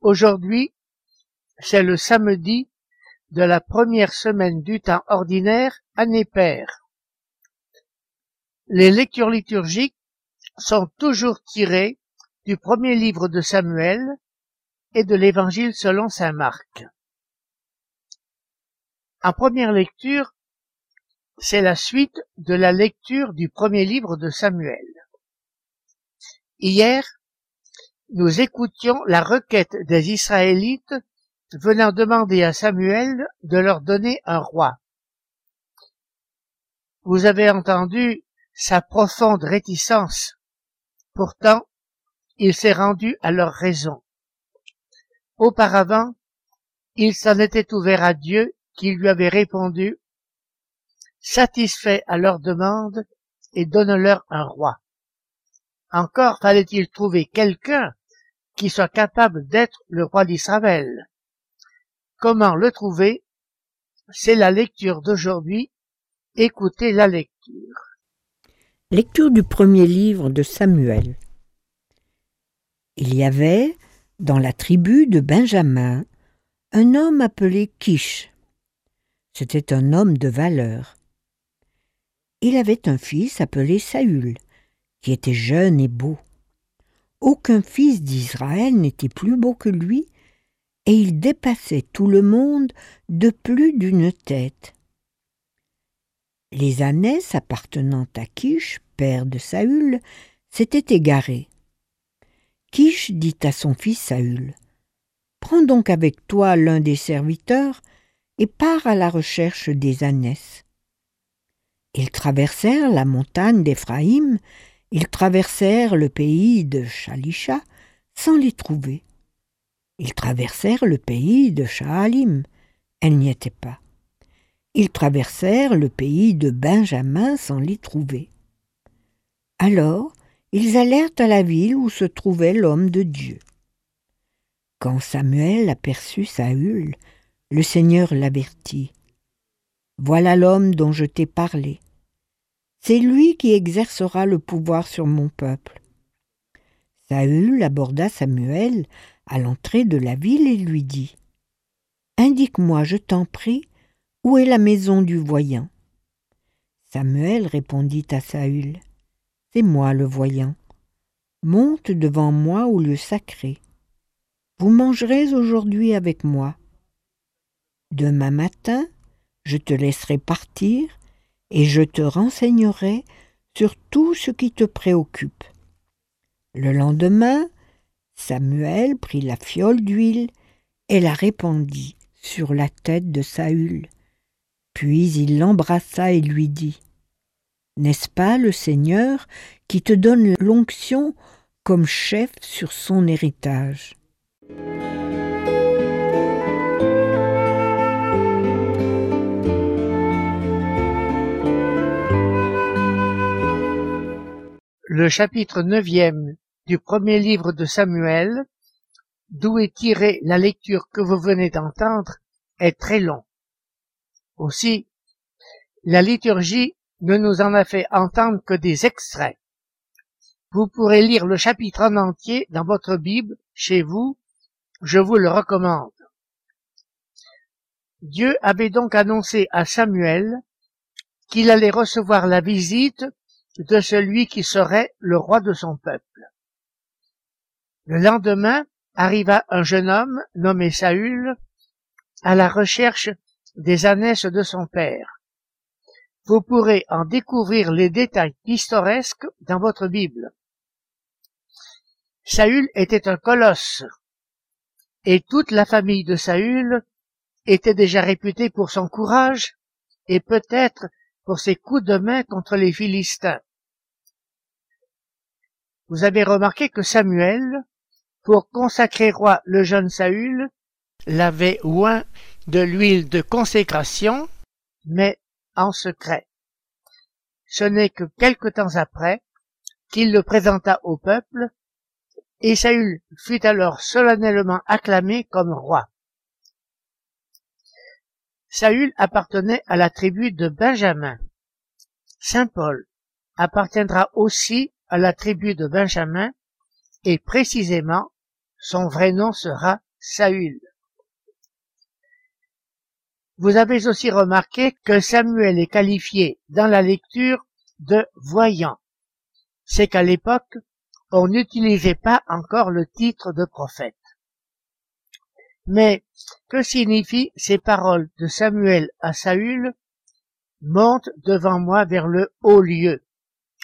Aujourd'hui, c'est le samedi de la première semaine du temps ordinaire, année paire. Les lectures liturgiques sont toujours tirées du premier livre de Samuel et de l'évangile selon saint Marc. En première lecture, c'est la suite de la lecture du premier livre de Samuel. Hier, nous écoutions la requête des Israélites venant demander à Samuel de leur donner un roi. Vous avez entendu sa profonde réticence. Pourtant, il s'est rendu à leur raison. Auparavant, il s'en était ouvert à Dieu qui lui avait répondu satisfait à leur demande et donne-leur un roi. Encore fallait-il trouver quelqu'un qui soit capable d'être le roi d'Israël. Comment le trouver? C'est la lecture d'aujourd'hui. Écoutez la lecture. Lecture du premier livre de Samuel. Il y avait, dans la tribu de Benjamin, un homme appelé Kish. C'était un homme de valeur. Il avait un fils appelé Saül, qui était jeune et beau. Aucun fils d'Israël n'était plus beau que lui, et il dépassait tout le monde de plus d'une tête. Les ânesses appartenant à Kish, père de Saül, s'étaient égarées. Kish dit à son fils Saül Prends donc avec toi l'un des serviteurs et pars à la recherche des ânesses. Ils traversèrent la montagne d'Éphraïm, ils traversèrent le pays de Shalisha sans les trouver. Ils traversèrent le pays de Shaalim, elle n'y était pas. Ils traversèrent le pays de Benjamin sans les trouver. Alors ils allèrent à la ville où se trouvait l'homme de Dieu. Quand Samuel aperçut Saül, le Seigneur l'avertit. Voilà l'homme dont je t'ai parlé. C'est lui qui exercera le pouvoir sur mon peuple. Saül aborda Samuel à l'entrée de la ville et lui dit Indique-moi, je t'en prie, où est la maison du voyant? Samuel répondit à Saül C'est moi le voyant. Monte devant moi au lieu sacré. Vous mangerez aujourd'hui avec moi. Demain matin, je te laisserai partir et je te renseignerai sur tout ce qui te préoccupe. Le lendemain, Samuel prit la fiole d'huile et la répandit sur la tête de Saül. Puis il l'embrassa et lui dit N'est-ce pas le Seigneur qui te donne l'onction comme chef sur son héritage? Le chapitre neuvième du premier livre de Samuel, d'où est tirée la lecture que vous venez d'entendre, est très long. Aussi, la liturgie ne nous en a fait entendre que des extraits. Vous pourrez lire le chapitre en entier dans votre Bible, chez vous, je vous le recommande. Dieu avait donc annoncé à Samuel qu'il allait recevoir la visite de celui qui serait le roi de son peuple. Le lendemain arriva un jeune homme nommé Saül à la recherche des ânesses de son père. Vous pourrez en découvrir les détails pittoresques dans votre Bible. Saül était un colosse, et toute la famille de Saül était déjà réputée pour son courage et peut-être pour ses coups de main contre les Philistins. Vous avez remarqué que Samuel, pour consacrer roi le jeune Saül, l'avait oint de l'huile de consécration, mais en secret. Ce n'est que quelque temps après qu'il le présenta au peuple, et Saül fut alors solennellement acclamé comme roi. Saül appartenait à la tribu de Benjamin. Saint Paul appartiendra aussi à la tribu de Benjamin, et précisément son vrai nom sera Saül. Vous avez aussi remarqué que Samuel est qualifié dans la lecture de voyant. C'est qu'à l'époque, on n'utilisait pas encore le titre de prophète. Mais que signifient ces paroles de Samuel à Saül? Monte devant moi vers le haut lieu.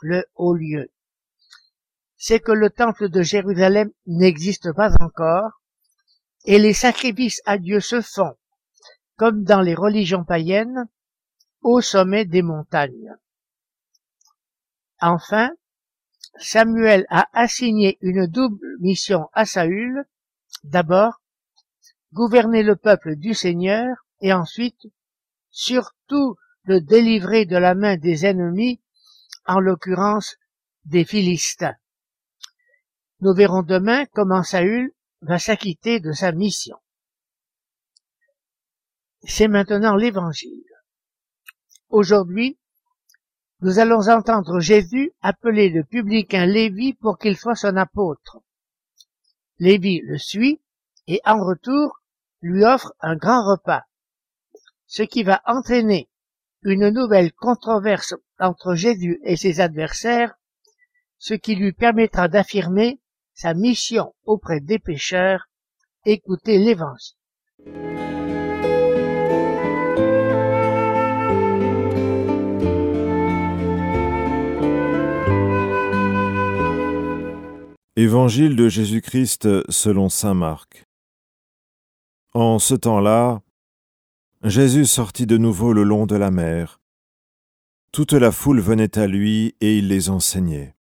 Le haut lieu. C'est que le temple de Jérusalem n'existe pas encore, et les sacrifices à Dieu se font, comme dans les religions païennes, au sommet des montagnes. Enfin, Samuel a assigné une double mission à Saül. D'abord, gouverner le peuple du Seigneur et ensuite, surtout, le délivrer de la main des ennemis, en l'occurrence des Philistins. Nous verrons demain comment Saül va s'acquitter de sa mission. C'est maintenant l'évangile. Aujourd'hui, nous allons entendre Jésus appeler le publicain Lévi pour qu'il soit son apôtre. Lévi le suit et en retour lui offre un grand repas, ce qui va entraîner une nouvelle controverse entre Jésus et ses adversaires, ce qui lui permettra d'affirmer sa mission auprès des pécheurs, écouter l'Évangile. Évangile de Jésus-Christ selon Saint Marc. En ce temps-là, Jésus sortit de nouveau le long de la mer. Toute la foule venait à lui et il les enseignait.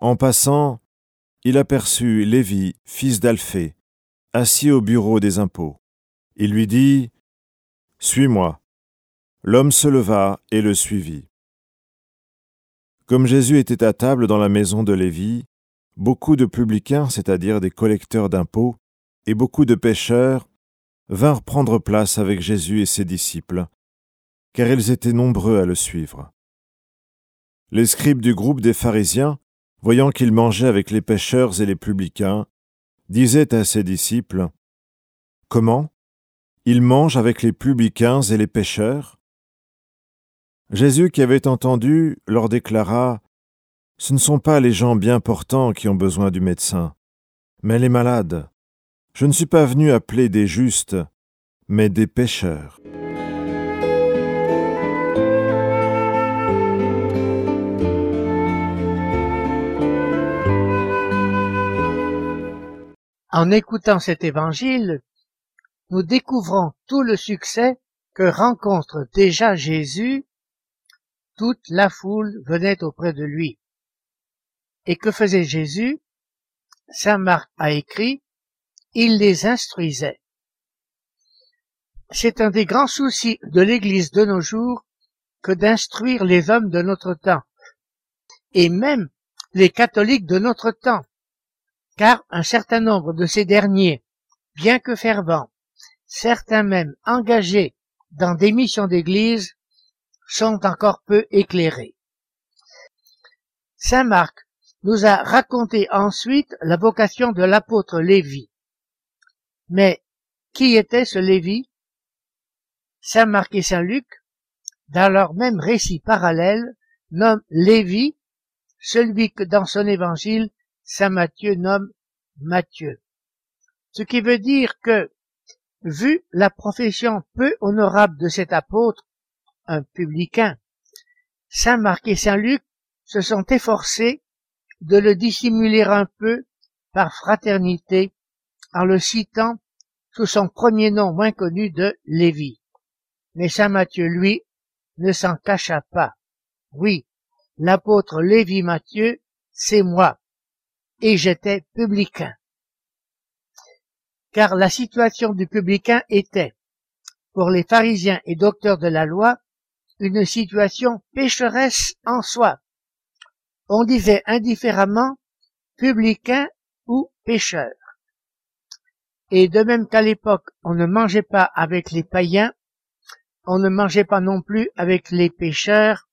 En passant, il aperçut Lévi, fils d'Alphée, assis au bureau des impôts. Il lui dit Suis-moi. L'homme se leva et le suivit. Comme Jésus était à table dans la maison de Lévi, beaucoup de publicains, c'est-à-dire des collecteurs d'impôts, et beaucoup de pêcheurs vinrent prendre place avec Jésus et ses disciples, car ils étaient nombreux à le suivre. Les scribes du groupe des pharisiens, voyant qu'il mangeait avec les pêcheurs et les publicains, disaient à ses disciples, Comment? Il mange avec les publicains et les pêcheurs? Jésus, qui avait entendu, leur déclara, Ce ne sont pas les gens bien portants qui ont besoin du médecin, mais les malades. Je ne suis pas venu appeler des justes, mais des pécheurs. En écoutant cet évangile, nous découvrons tout le succès que rencontre déjà Jésus. Toute la foule venait auprès de lui. Et que faisait Jésus? Saint Marc a écrit il les instruisait. C'est un des grands soucis de l'Église de nos jours que d'instruire les hommes de notre temps, et même les catholiques de notre temps, car un certain nombre de ces derniers, bien que fervents, certains même engagés dans des missions d'Église, sont encore peu éclairés. Saint Marc nous a raconté ensuite la vocation de l'apôtre Lévi. Mais qui était ce Lévi? Saint Marc et Saint Luc, dans leur même récit parallèle, nomment Lévi celui que dans son évangile Saint Matthieu nomme Matthieu. Ce qui veut dire que, vu la profession peu honorable de cet apôtre, un publicain, Saint Marc et Saint Luc se sont efforcés de le dissimuler un peu par fraternité en le citant sous son premier nom moins connu de Lévi. Mais saint Matthieu, lui, ne s'en cacha pas. Oui, l'apôtre Lévi Matthieu, c'est moi, et j'étais publicain. car la situation du publicain était, pour les pharisiens et docteurs de la loi, une situation pécheresse en soi. On disait indifféremment publicain ou pécheur. Et de même qu'à l'époque, on ne mangeait pas avec les païens, on ne mangeait pas non plus avec les pécheurs,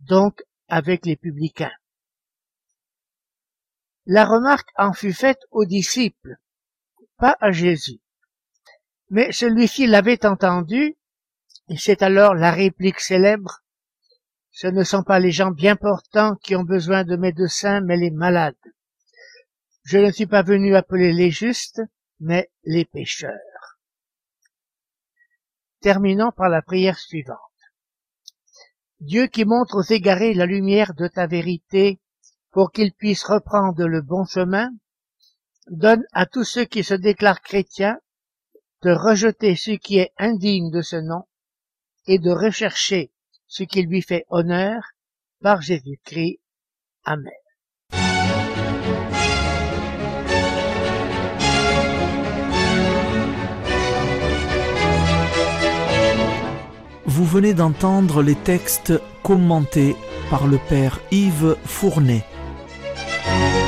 donc avec les publicains. La remarque en fut faite aux disciples, pas à Jésus. Mais celui-ci l'avait entendu, et c'est alors la réplique célèbre. Ce ne sont pas les gens bien portants qui ont besoin de médecins, mais les malades. Je ne suis pas venu appeler les justes, mais les pécheurs. Terminons par la prière suivante. Dieu qui montre aux égarés la lumière de ta vérité pour qu'ils puissent reprendre le bon chemin, donne à tous ceux qui se déclarent chrétiens de rejeter ce qui est indigne de ce nom et de rechercher ce qui lui fait honneur par Jésus-Christ. Amen. Vous venez d'entendre les textes commentés par le Père Yves Fournet. Bye.